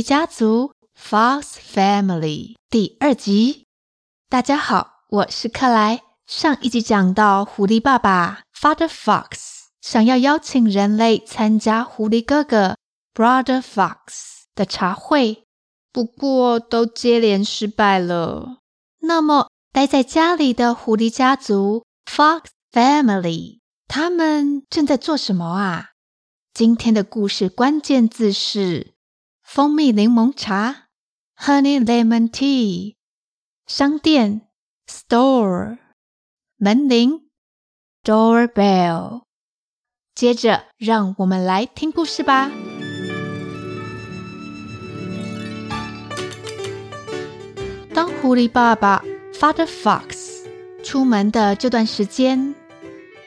狸家族 Fox Family 第二集。大家好，我是克莱。上一集讲到，狐狸爸爸 Father Fox 想要邀请人类参加狐狸哥哥 Brother Fox 的茶会，不过都接连失败了。那么，待在家里的狐狸家族 Fox Family，他们正在做什么啊？今天的故事关键字是蜂蜜柠檬茶 （Honey Lemon Tea）。商店 （Store）。门铃 （doorbell）。接着，让我们来听故事吧。当狐狸爸爸 （Father Fox） 出门的这段时间，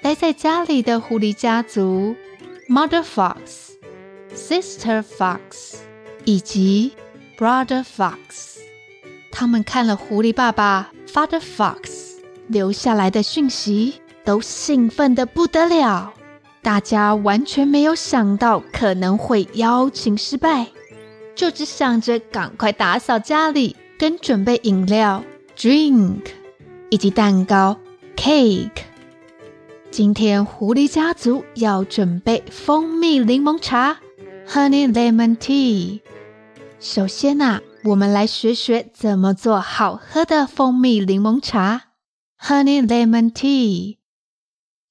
待在家里的狐狸家族 （Mother Fox）、Sister Fox 以及 Brother Fox，他们看了狐狸爸爸 （Father Fox）。留下来的讯息都兴奋得不得了，大家完全没有想到可能会邀请失败，就只想着赶快打扫家里跟准备饮料 （drink） 以及蛋糕 （cake）。今天狐狸家族要准备蜂蜜柠檬茶 （honey lemon tea）。首先呐、啊，我们来学学怎么做好喝的蜂蜜柠檬茶。Honey lemon tea，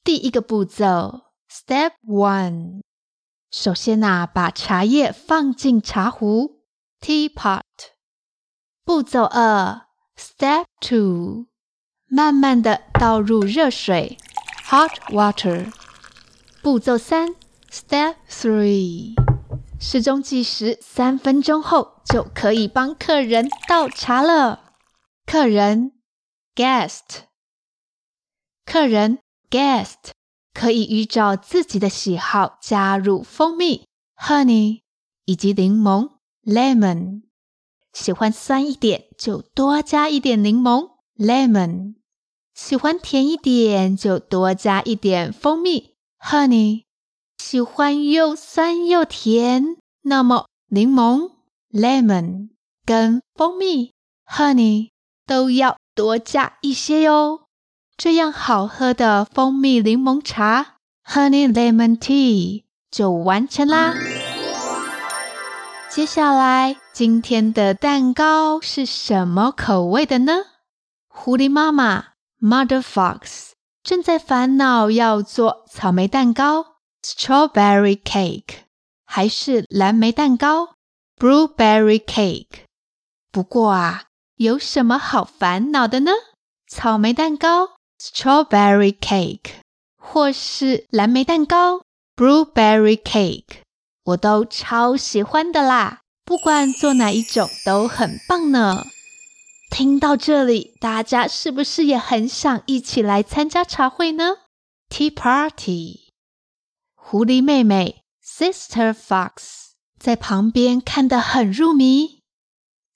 第一个步骤，Step one，首先呐、啊，把茶叶放进茶壶，Teapot。步骤二，Step two，慢慢的倒入热水，Hot water。步骤三，Step three，时钟计时三分钟后就可以帮客人倒茶了。客人，Guest。客人 guest 可以依照自己的喜好加入蜂蜜 honey 以及柠檬 lemon。喜欢酸一点就多加一点柠檬 lemon。喜欢甜一点就多加一点蜂蜜 honey。喜欢又酸又甜，那么柠檬 lemon 跟蜂蜜 honey 都要多加一些哟。这样好喝的蜂蜜柠檬茶 （Honey Lemon Tea） 就完成啦。接下来，今天的蛋糕是什么口味的呢？狐狸妈妈 （Mother Fox） 正在烦恼要做草莓蛋糕 （Strawberry Cake） 还是蓝莓蛋糕 （Blueberry Cake）。不过啊，有什么好烦恼的呢？草莓蛋糕。Strawberry cake，或是蓝莓蛋糕，Blueberry cake，我都超喜欢的啦。不管做哪一种都很棒呢。听到这里，大家是不是也很想一起来参加茶会呢？Tea party，狐狸妹妹 Sister Fox 在旁边看得很入迷。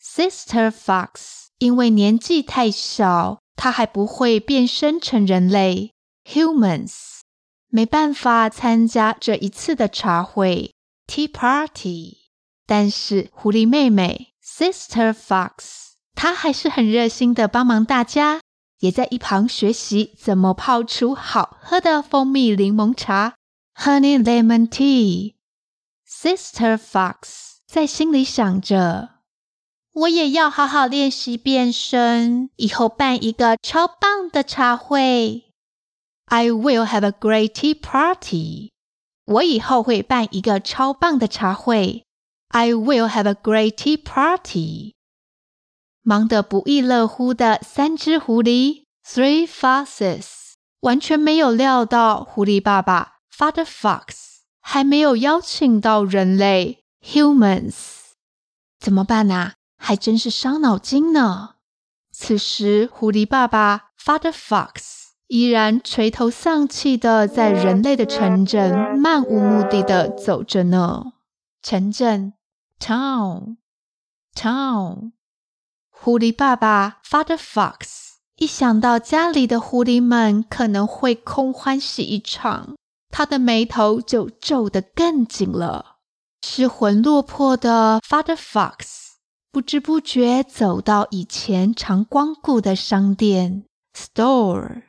Sister Fox 因为年纪太小。他还不会变身成人类，humans，没办法参加这一次的茶会，tea party。但是狐狸妹妹，Sister Fox，她还是很热心的帮忙大家，也在一旁学习怎么泡出好喝的蜂蜜柠檬茶 ，Honey Lemon Tea。Sister Fox 在心里想着。我也要好好练习变身，以后办一个超棒的茶会。I will have a great tea party。我以后会办一个超棒的茶会。I will have a great tea party。忙得不亦乐乎的三只狐狸，Three Foxes，完全没有料到狐狸爸爸 ，Father Fox，还没有邀请到人类，Humans，怎么办啊？还真是伤脑筋呢。此时，狐狸爸爸 Father Fox 依然垂头丧气的在人类的城镇漫无目的的走着呢。城镇，town，town town。狐狸爸爸，Father Fox，一想到家里的狐狸们可能会空欢喜一场，他的眉头就皱得更紧了。失魂落魄的 Father Fox。不知不觉走到以前常光顾的商店 store，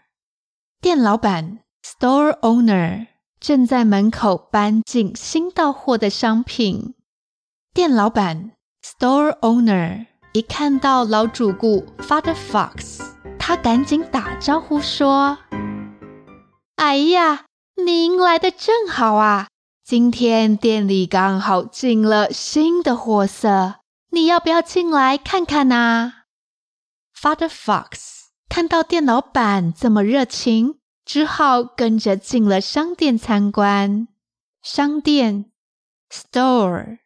店老板 store owner 正在门口搬进新到货的商品。店老板 store owner 一看到老主顾 Father Fox，他赶紧打招呼说：“哎呀，您来的正好啊！今天店里刚好进了新的货色。”你要不要进来看看呢？Father Fox 看到店老板这么热情，只好跟着进了商店参观。商店 Store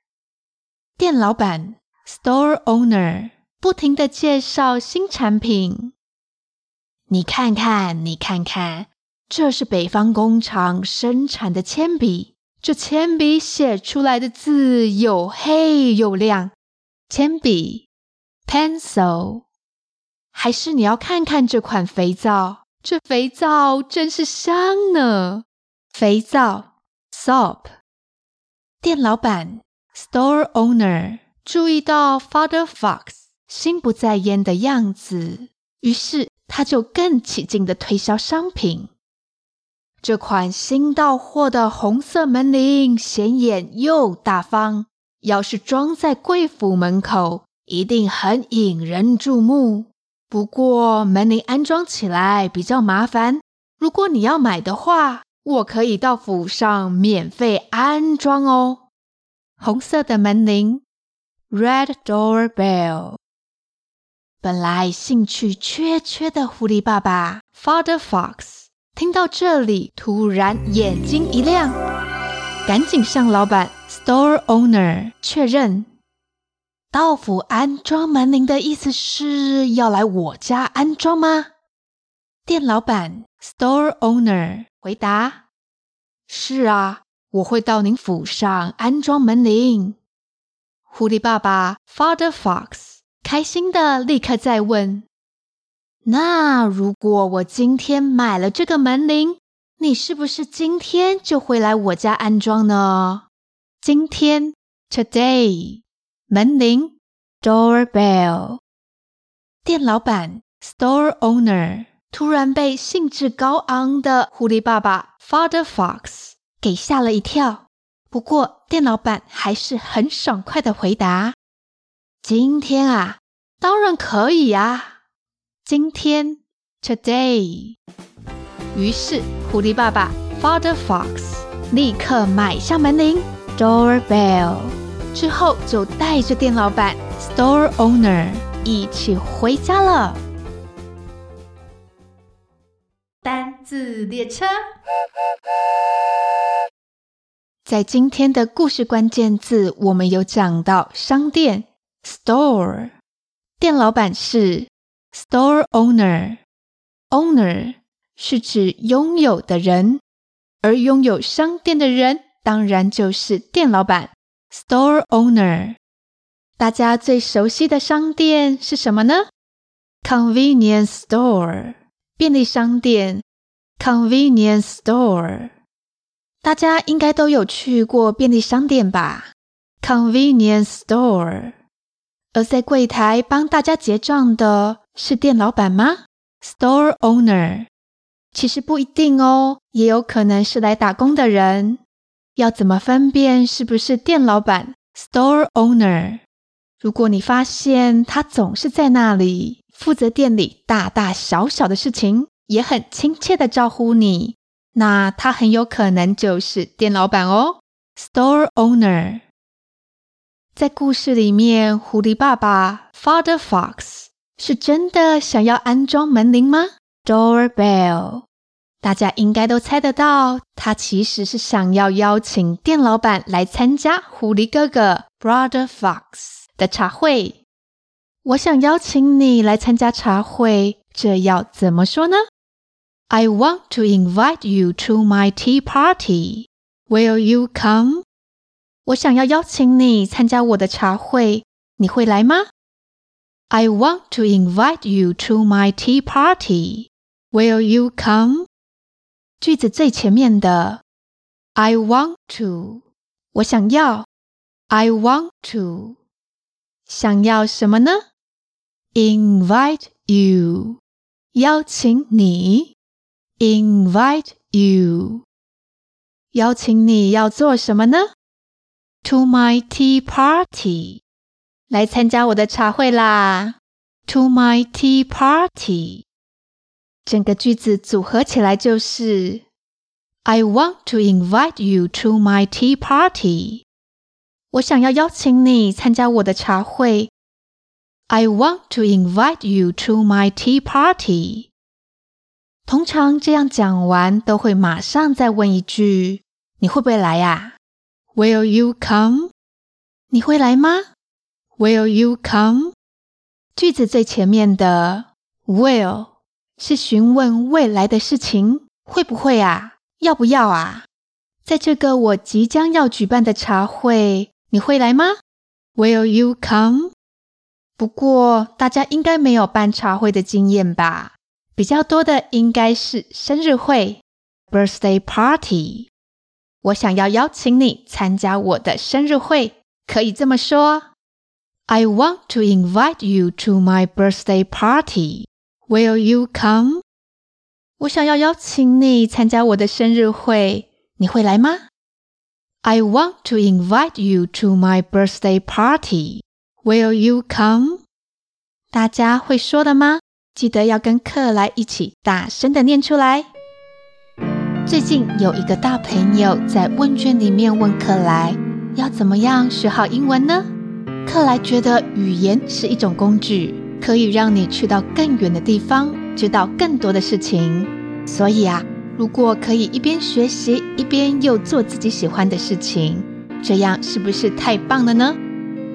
店老板 Store Owner 不停的介绍新产品。你看看，你看看，这是北方工厂生产的铅笔，这铅笔写出来的字又黑又亮。铅笔，pencil，还是你要看看这款肥皂？这肥皂真是香呢。肥皂，soap。店老板，store owner，注意到 Father Fox 心不在焉的样子，于是他就更起劲地推销商品。这款新到货的红色门铃，显眼又大方。要是装在贵府门口，一定很引人注目。不过门铃安装起来比较麻烦，如果你要买的话，我可以到府上免费安装哦。红色的门铃，Red Doorbell。本来兴趣缺缺的狐狸爸爸 Father Fox 听到这里，突然眼睛一亮，赶紧向老板。Store owner 确认，到府安装门铃的意思是要来我家安装吗？店老板 Store owner 回答：“是啊，我会到您府上安装门铃。”狐狸爸爸 Father Fox 开心的立刻再问：“那如果我今天买了这个门铃，你是不是今天就会来我家安装呢？”今天，today，门铃，doorbell，店老板，store owner，突然被兴致高昂的狐狸爸爸，Father Fox，给吓了一跳。不过，店老板还是很爽快的回答：“今天啊，当然可以呀。今天，today。”于是，狐狸爸爸，Father Fox，立刻买下门铃。Doorbell 之后，就带着店老板 Store Owner 一起回家了。单字列车，在今天的故事关键字，我们有讲到商店 Store，店老板是 Store Owner，Owner 是指拥有的人，而拥有商店的人。当然就是店老板，store owner。大家最熟悉的商店是什么呢？Convenience store，便利商店。Convenience store，大家应该都有去过便利商店吧？Convenience store。而在柜台帮大家结账的是店老板吗？Store owner。其实不一定哦，也有可能是来打工的人。要怎么分辨是不是店老板 （store owner）？如果你发现他总是在那里负责店里大大小小的事情，也很亲切的招呼你，那他很有可能就是店老板哦 （store owner）。在故事里面，狐狸爸爸 （Father Fox） 是真的想要安装门铃吗？Doorbell。大家应该都猜得到，他其实是想要邀请店老板来参加狐狸哥哥 Brother Fox 的茶会。我想邀请你来参加茶会，这要怎么说呢 I want to invite you to my tea party. Will you come? 我想要邀请你参加我的茶会，你会来吗 ？I want to invite you to my tea party. Will you come? 句子最前面的 I want to，我想要。I want to，想要什么呢？Invite you，邀请你。Invite you，邀请你要做什么呢？To my tea party， 来参加我的茶会啦。To my tea party，整个句子组合起来就是：I want to invite you to my tea party。我想要邀请你参加我的茶会。I want to invite you to my tea party。通常这样讲完，都会马上再问一句：“你会不会来呀？”Will you come？你会来吗？Will you come？句子最前面的 will 是询问未来的事情，会不会啊？要不要啊？在这个我即将要举办的茶会，你会来吗？Will you come？不过大家应该没有办茶会的经验吧？比较多的应该是生日会 （birthday party）。我想要邀请你参加我的生日会，可以这么说：I want to invite you to my birthday party. Will you come？我想要邀请你参加我的生日会，你会来吗？I want to invite you to my birthday party. Will you come？大家会说的吗？记得要跟克莱一起大声的念出来。最近有一个大朋友在问卷里面问克莱，要怎么样学好英文呢？克莱觉得语言是一种工具，可以让你去到更远的地方，知道更多的事情。所以啊，如果可以一边学习，一边又做自己喜欢的事情，这样是不是太棒了呢？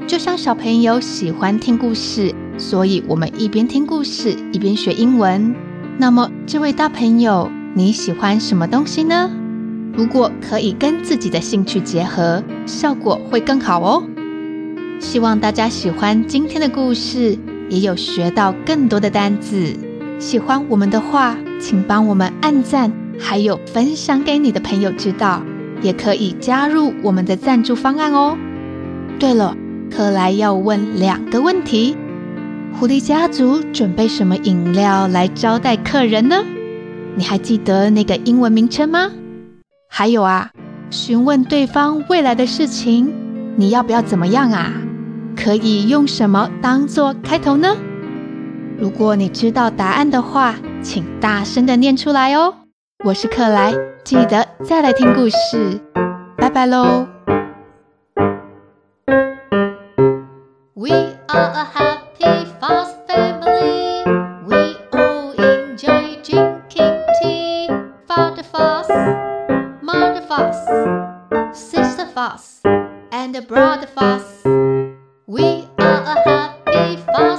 就像小朋友喜欢听故事。所以，我们一边听故事，一边学英文。那么，这位大朋友，你喜欢什么东西呢？如果可以跟自己的兴趣结合，效果会更好哦。希望大家喜欢今天的故事，也有学到更多的单字。喜欢我们的话，请帮我们按赞，还有分享给你的朋友知道，也可以加入我们的赞助方案哦。对了，克莱要问两个问题。狐狸家族准备什么饮料来招待客人呢？你还记得那个英文名称吗？还有啊，询问对方未来的事情，你要不要怎么样啊？可以用什么当做开头呢？如果你知道答案的话，请大声的念出来哦。我是克莱，记得再来听故事，拜拜喽。Sister Fox and Brother We are a happy family.